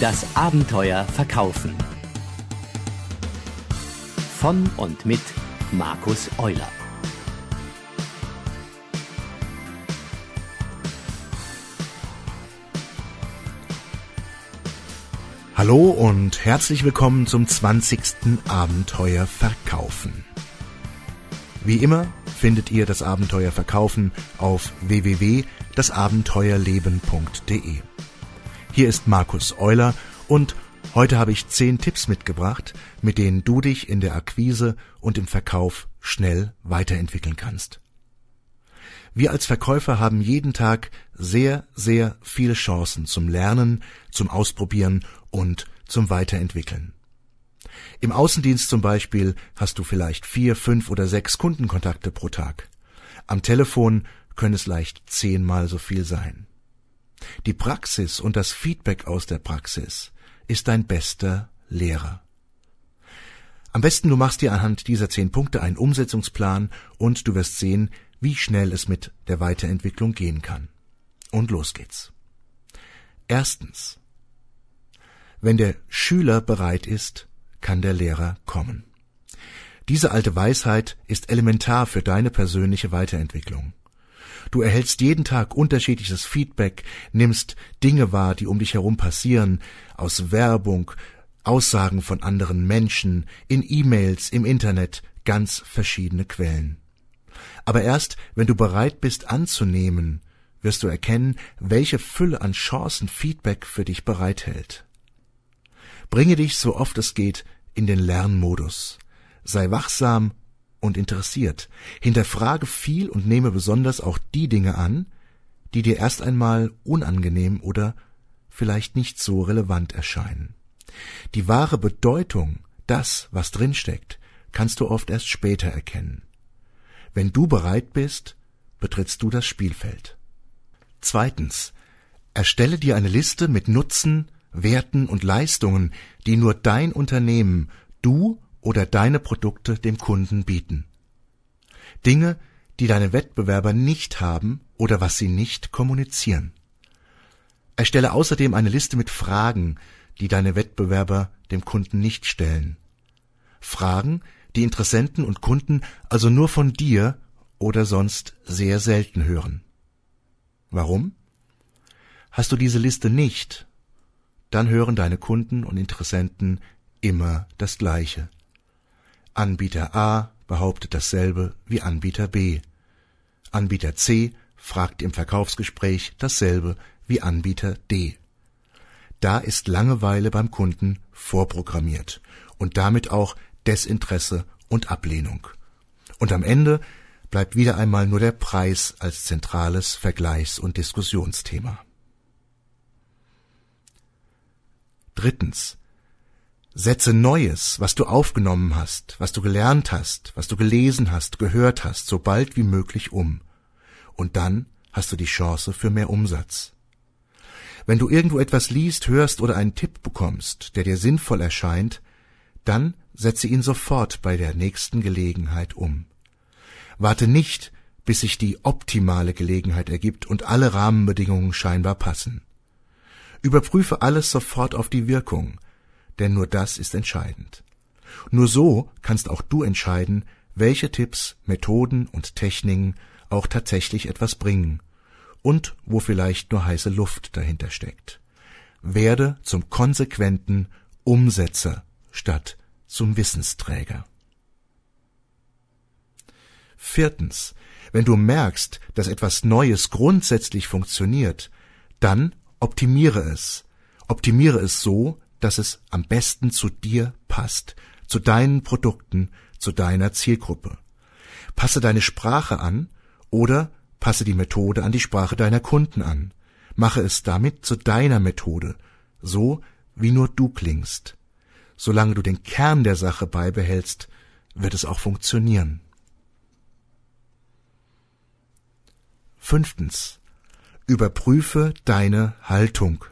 Das Abenteuer Verkaufen. Von und mit Markus Euler. Hallo und herzlich willkommen zum 20. Abenteuer Verkaufen. Wie immer findet ihr das Abenteuer Verkaufen auf www.dasabenteuerleben.de. Hier ist Markus Euler und heute habe ich zehn Tipps mitgebracht, mit denen du dich in der Akquise und im Verkauf schnell weiterentwickeln kannst. Wir als Verkäufer haben jeden Tag sehr, sehr viele Chancen zum Lernen, zum Ausprobieren und zum Weiterentwickeln. Im Außendienst zum Beispiel hast du vielleicht vier, fünf oder sechs Kundenkontakte pro Tag. Am Telefon können es leicht zehnmal so viel sein. Die Praxis und das Feedback aus der Praxis ist dein bester Lehrer. Am besten du machst dir anhand dieser zehn Punkte einen Umsetzungsplan und du wirst sehen, wie schnell es mit der Weiterentwicklung gehen kann. Und los geht's. Erstens. Wenn der Schüler bereit ist, kann der Lehrer kommen. Diese alte Weisheit ist elementar für deine persönliche Weiterentwicklung. Du erhältst jeden Tag unterschiedliches Feedback, nimmst Dinge wahr, die um dich herum passieren, aus Werbung, Aussagen von anderen Menschen, in E-Mails, im Internet, ganz verschiedene Quellen. Aber erst, wenn du bereit bist anzunehmen, wirst du erkennen, welche Fülle an Chancen Feedback für dich bereithält. Bringe dich so oft es geht in den Lernmodus. Sei wachsam und interessiert. Hinterfrage viel und nehme besonders auch die Dinge an, die dir erst einmal unangenehm oder vielleicht nicht so relevant erscheinen. Die wahre Bedeutung, das, was drinsteckt, kannst du oft erst später erkennen. Wenn du bereit bist, betrittst du das Spielfeld. Zweitens. Erstelle dir eine Liste mit Nutzen, Werten und Leistungen, die nur dein Unternehmen, du oder deine Produkte dem Kunden bieten. Dinge, die deine Wettbewerber nicht haben oder was sie nicht kommunizieren. Erstelle außerdem eine Liste mit Fragen, die deine Wettbewerber dem Kunden nicht stellen. Fragen, die Interessenten und Kunden also nur von dir oder sonst sehr selten hören. Warum? Hast du diese Liste nicht, dann hören deine Kunden und Interessenten immer das Gleiche. Anbieter A behauptet dasselbe wie Anbieter B. Anbieter C fragt im Verkaufsgespräch dasselbe wie Anbieter D. Da ist Langeweile beim Kunden vorprogrammiert und damit auch Desinteresse und Ablehnung. Und am Ende bleibt wieder einmal nur der Preis als zentrales Vergleichs- und Diskussionsthema. Drittens. Setze Neues, was du aufgenommen hast, was du gelernt hast, was du gelesen hast, gehört hast, so bald wie möglich um. Und dann hast du die Chance für mehr Umsatz. Wenn du irgendwo etwas liest, hörst oder einen Tipp bekommst, der dir sinnvoll erscheint, dann setze ihn sofort bei der nächsten Gelegenheit um. Warte nicht, bis sich die optimale Gelegenheit ergibt und alle Rahmenbedingungen scheinbar passen. Überprüfe alles sofort auf die Wirkung, denn nur das ist entscheidend. Nur so kannst auch du entscheiden, welche Tipps, Methoden und Techniken auch tatsächlich etwas bringen und wo vielleicht nur heiße Luft dahinter steckt. Werde zum konsequenten Umsetzer statt zum Wissensträger. Viertens. Wenn du merkst, dass etwas Neues grundsätzlich funktioniert, dann optimiere es. Optimiere es so, dass es am besten zu dir passt, zu deinen Produkten, zu deiner Zielgruppe. Passe deine Sprache an oder passe die Methode an die Sprache deiner Kunden an. Mache es damit zu deiner Methode, so wie nur du klingst. Solange du den Kern der Sache beibehältst, wird es auch funktionieren. Fünftens. Überprüfe deine Haltung.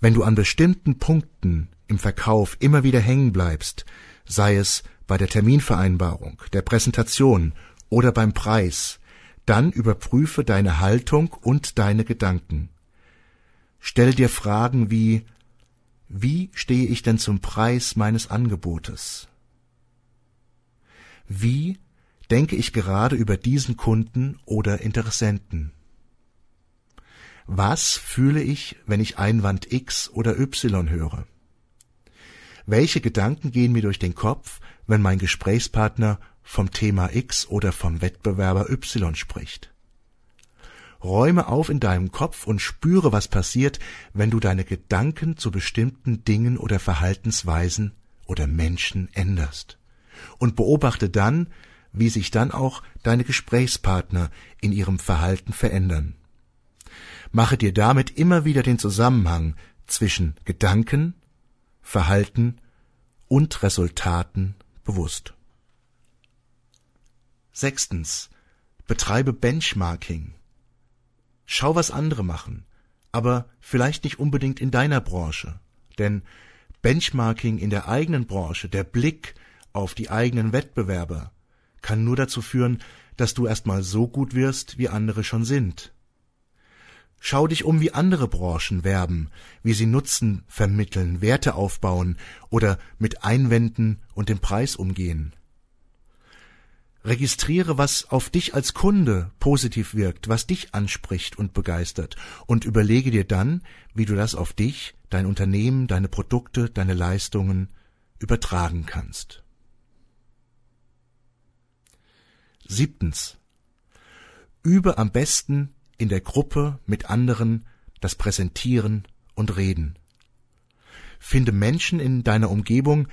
Wenn du an bestimmten Punkten im Verkauf immer wieder hängen bleibst, sei es bei der Terminvereinbarung, der Präsentation oder beim Preis, dann überprüfe deine Haltung und deine Gedanken. Stell dir Fragen wie Wie stehe ich denn zum Preis meines Angebotes? Wie denke ich gerade über diesen Kunden oder Interessenten? Was fühle ich, wenn ich Einwand X oder Y höre? Welche Gedanken gehen mir durch den Kopf, wenn mein Gesprächspartner vom Thema X oder vom Wettbewerber Y spricht? Räume auf in deinem Kopf und spüre, was passiert, wenn du deine Gedanken zu bestimmten Dingen oder Verhaltensweisen oder Menschen änderst. Und beobachte dann, wie sich dann auch deine Gesprächspartner in ihrem Verhalten verändern. Mache dir damit immer wieder den Zusammenhang zwischen Gedanken, Verhalten und Resultaten bewusst. Sechstens. Betreibe Benchmarking. Schau, was andere machen, aber vielleicht nicht unbedingt in deiner Branche. Denn Benchmarking in der eigenen Branche, der Blick auf die eigenen Wettbewerber, kann nur dazu führen, dass du erstmal so gut wirst, wie andere schon sind. Schau dich um, wie andere Branchen werben, wie sie Nutzen vermitteln, Werte aufbauen oder mit Einwänden und dem Preis umgehen. Registriere, was auf dich als Kunde positiv wirkt, was dich anspricht und begeistert und überlege dir dann, wie du das auf dich, dein Unternehmen, deine Produkte, deine Leistungen übertragen kannst. Siebtens. Übe am besten in der Gruppe mit anderen das Präsentieren und Reden. Finde Menschen in deiner Umgebung,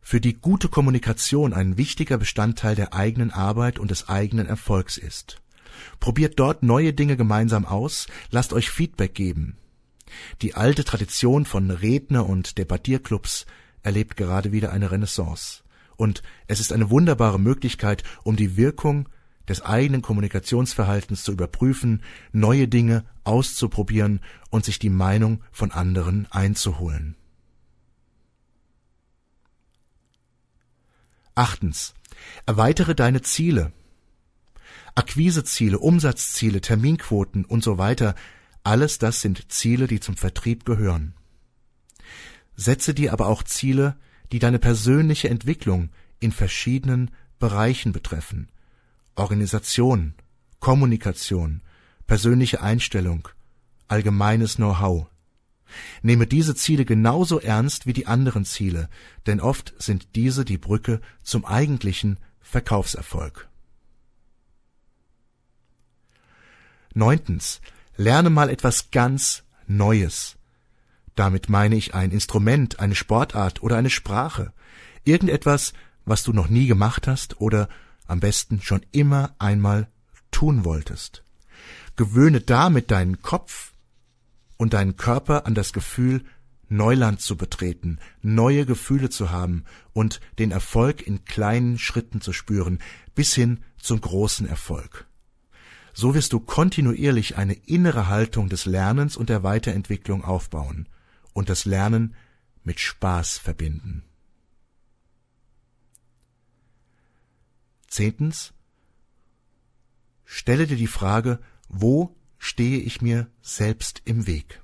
für die gute Kommunikation ein wichtiger Bestandteil der eigenen Arbeit und des eigenen Erfolgs ist. Probiert dort neue Dinge gemeinsam aus, lasst euch Feedback geben. Die alte Tradition von Redner- und Debattierclubs erlebt gerade wieder eine Renaissance. Und es ist eine wunderbare Möglichkeit, um die Wirkung des eigenen Kommunikationsverhaltens zu überprüfen, neue Dinge auszuprobieren und sich die Meinung von anderen einzuholen. Achtens. Erweitere deine Ziele. Akquiseziele, Umsatzziele, Terminquoten und so weiter, alles das sind Ziele, die zum Vertrieb gehören. Setze dir aber auch Ziele, die deine persönliche Entwicklung in verschiedenen Bereichen betreffen. Organisation, Kommunikation, persönliche Einstellung, allgemeines Know-how. Nehme diese Ziele genauso ernst wie die anderen Ziele, denn oft sind diese die Brücke zum eigentlichen Verkaufserfolg. Neuntens. Lerne mal etwas ganz Neues. Damit meine ich ein Instrument, eine Sportart oder eine Sprache. Irgendetwas, was du noch nie gemacht hast oder am besten schon immer einmal tun wolltest. Gewöhne damit deinen Kopf und deinen Körper an das Gefühl, Neuland zu betreten, neue Gefühle zu haben und den Erfolg in kleinen Schritten zu spüren, bis hin zum großen Erfolg. So wirst du kontinuierlich eine innere Haltung des Lernens und der Weiterentwicklung aufbauen und das Lernen mit Spaß verbinden. Zehntens. Stelle dir die Frage, wo stehe ich mir selbst im Weg.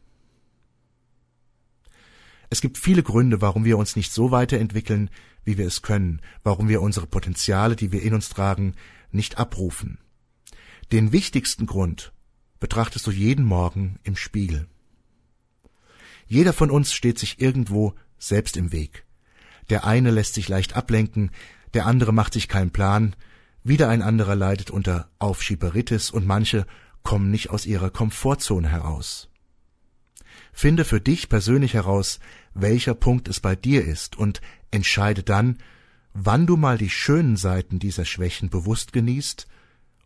Es gibt viele Gründe, warum wir uns nicht so weiterentwickeln, wie wir es können, warum wir unsere Potenziale, die wir in uns tragen, nicht abrufen. Den wichtigsten Grund betrachtest du jeden Morgen im Spiegel. Jeder von uns steht sich irgendwo selbst im Weg. Der eine lässt sich leicht ablenken, der andere macht sich keinen Plan, wieder ein anderer leidet unter Aufschieberitis und manche kommen nicht aus ihrer Komfortzone heraus. Finde für dich persönlich heraus, welcher Punkt es bei dir ist und entscheide dann, wann du mal die schönen Seiten dieser Schwächen bewusst genießt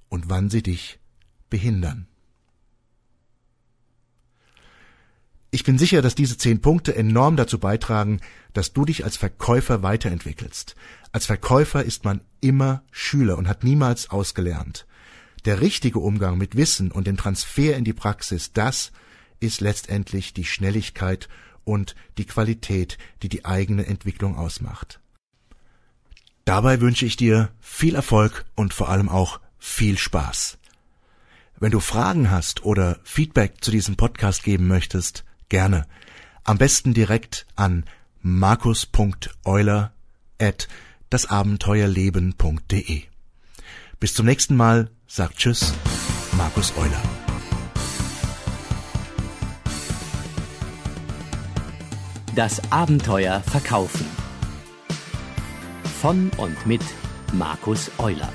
und wann sie dich behindern. Ich bin sicher, dass diese zehn Punkte enorm dazu beitragen, dass du dich als Verkäufer weiterentwickelst. Als Verkäufer ist man immer Schüler und hat niemals ausgelernt. Der richtige Umgang mit Wissen und dem Transfer in die Praxis, das ist letztendlich die Schnelligkeit und die Qualität, die die eigene Entwicklung ausmacht. Dabei wünsche ich dir viel Erfolg und vor allem auch viel Spaß. Wenn du Fragen hast oder Feedback zu diesem Podcast geben möchtest, gerne. Am besten direkt an markus.euler at dasabenteuerleben.de. Bis zum nächsten Mal, sagt Tschüss, Markus Euler. Das Abenteuer verkaufen. Von und mit Markus Euler.